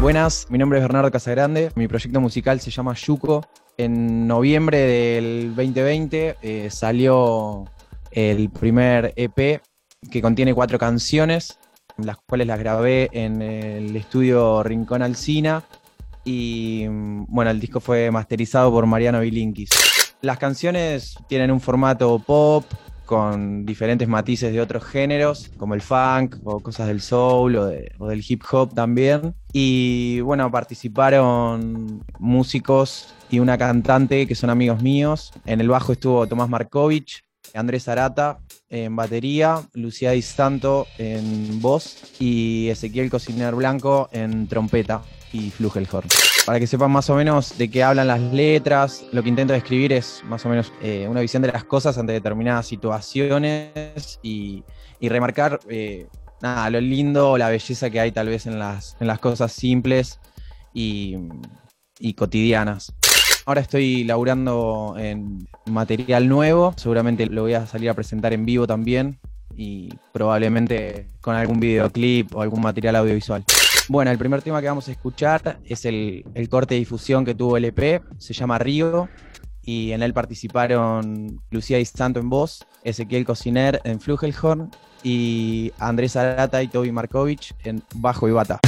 Buenas, mi nombre es Bernardo Casagrande, mi proyecto musical se llama Yuko. En noviembre del 2020 eh, salió el primer EP que contiene cuatro canciones, las cuales las grabé en el estudio Rincón Alcina y mm, bueno, el disco fue masterizado por Mariano Vilinkis. Las canciones tienen un formato pop con diferentes matices de otros géneros, como el funk o cosas del soul o, o del hip hop también. Y bueno, participaron músicos y una cantante que son amigos míos. En el bajo estuvo Tomás Markovich, Andrés Arata en batería, Lucía Di Santo en voz y Ezequiel Cociner Blanco en trompeta y Flugelhorn. Para que sepan más o menos de qué hablan las letras, lo que intento describir es más o menos eh, una visión de las cosas ante determinadas situaciones y, y remarcar eh, nada, lo lindo o la belleza que hay tal vez en las, en las cosas simples y, y cotidianas. Ahora estoy laburando en material nuevo, seguramente lo voy a salir a presentar en vivo también y probablemente con algún videoclip o algún material audiovisual. Bueno, el primer tema que vamos a escuchar es el, el corte de difusión que tuvo el EP, se llama Río, y en él participaron Lucía Di Santo en voz, Ezequiel Cociner en Flugelhorn y Andrés Arata y Toby Markovich en bajo y bata.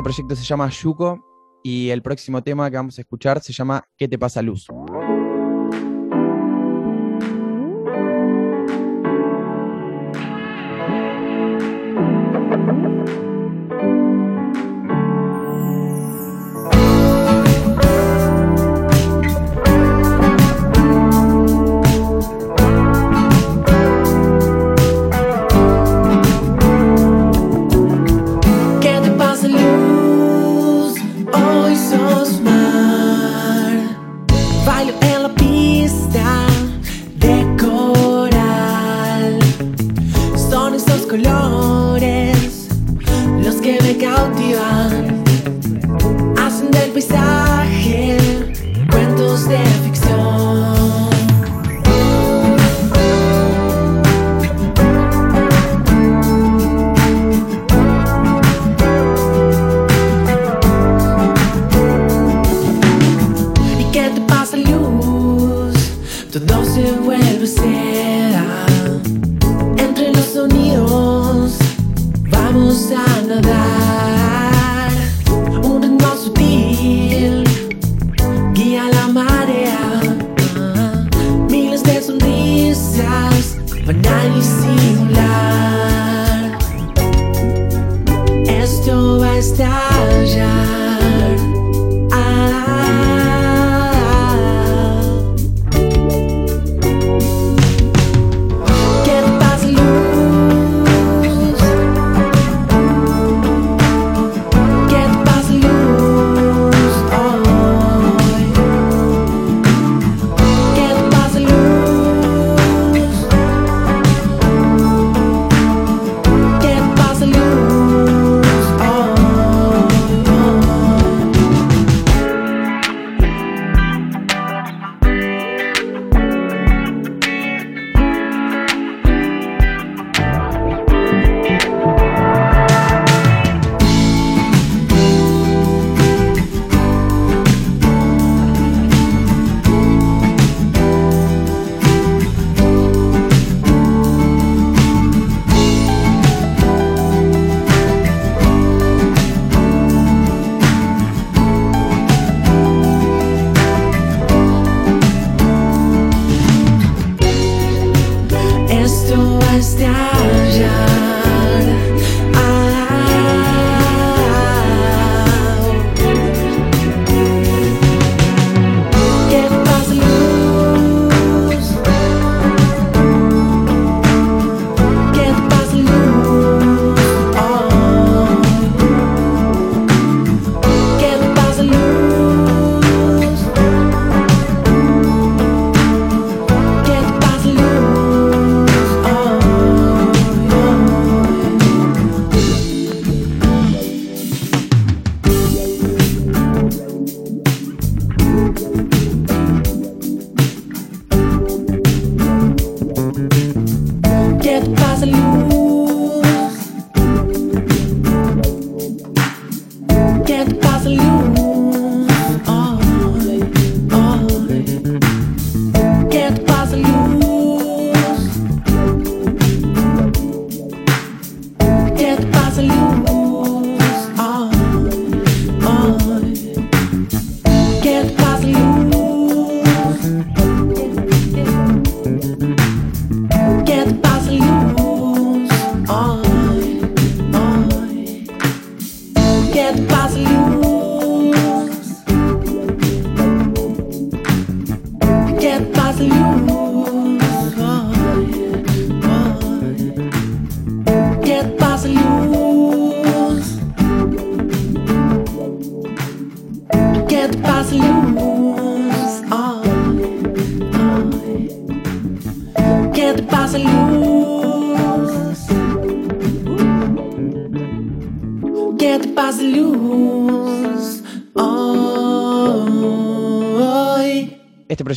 Este proyecto se llama Yuko y el próximo tema que vamos a escuchar se llama ¿Qué te pasa, Luz?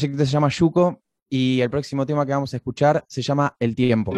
se llama Yuko y el próximo tema que vamos a escuchar se llama El tiempo.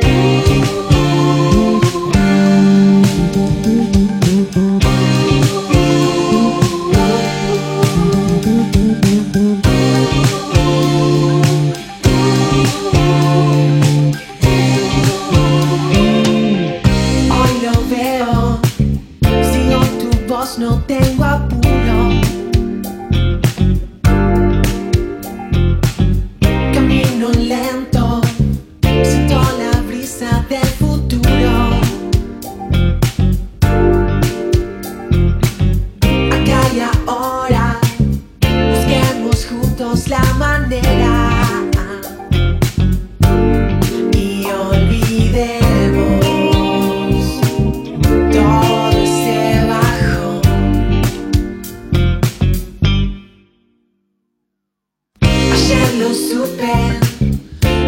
Lo supe.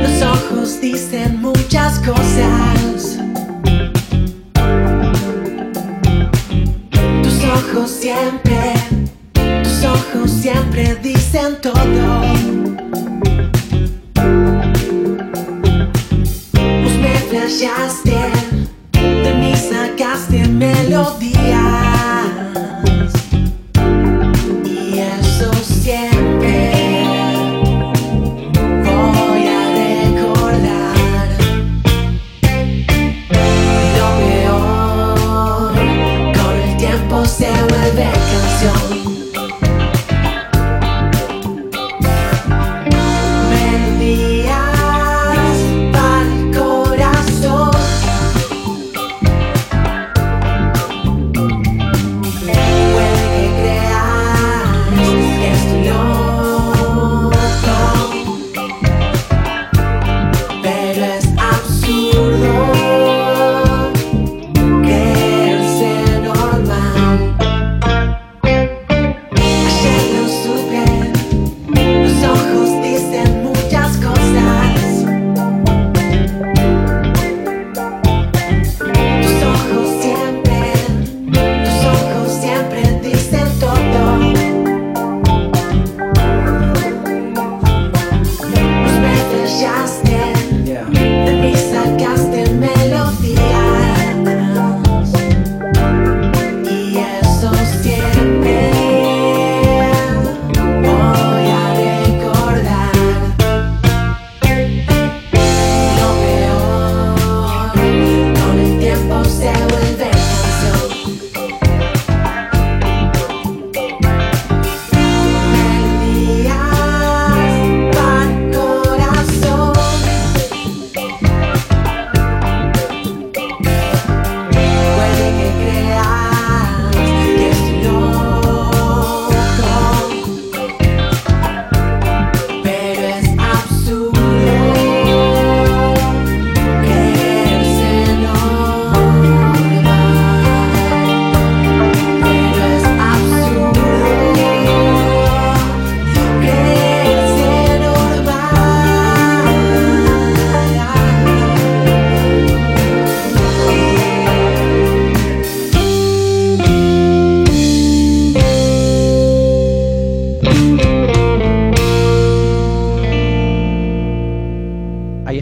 Los ojos dicen muchas cosas. Tus ojos siempre, tus ojos siempre dicen todo. Vos me flasheaste, de mí sacaste melodías.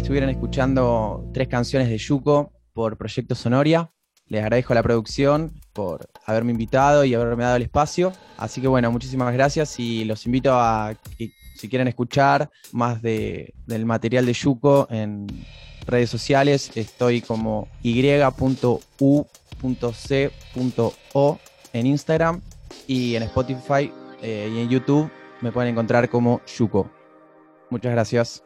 Estuvieron escuchando tres canciones de Yuko por Proyecto Sonoria. Les agradezco a la producción por haberme invitado y haberme dado el espacio. Así que bueno, muchísimas gracias y los invito a si quieren escuchar más de- del material de Yuko en redes sociales, estoy como y.u.c.o en Instagram y en Spotify eh, y en YouTube me pueden encontrar como Yuko. Muchas gracias.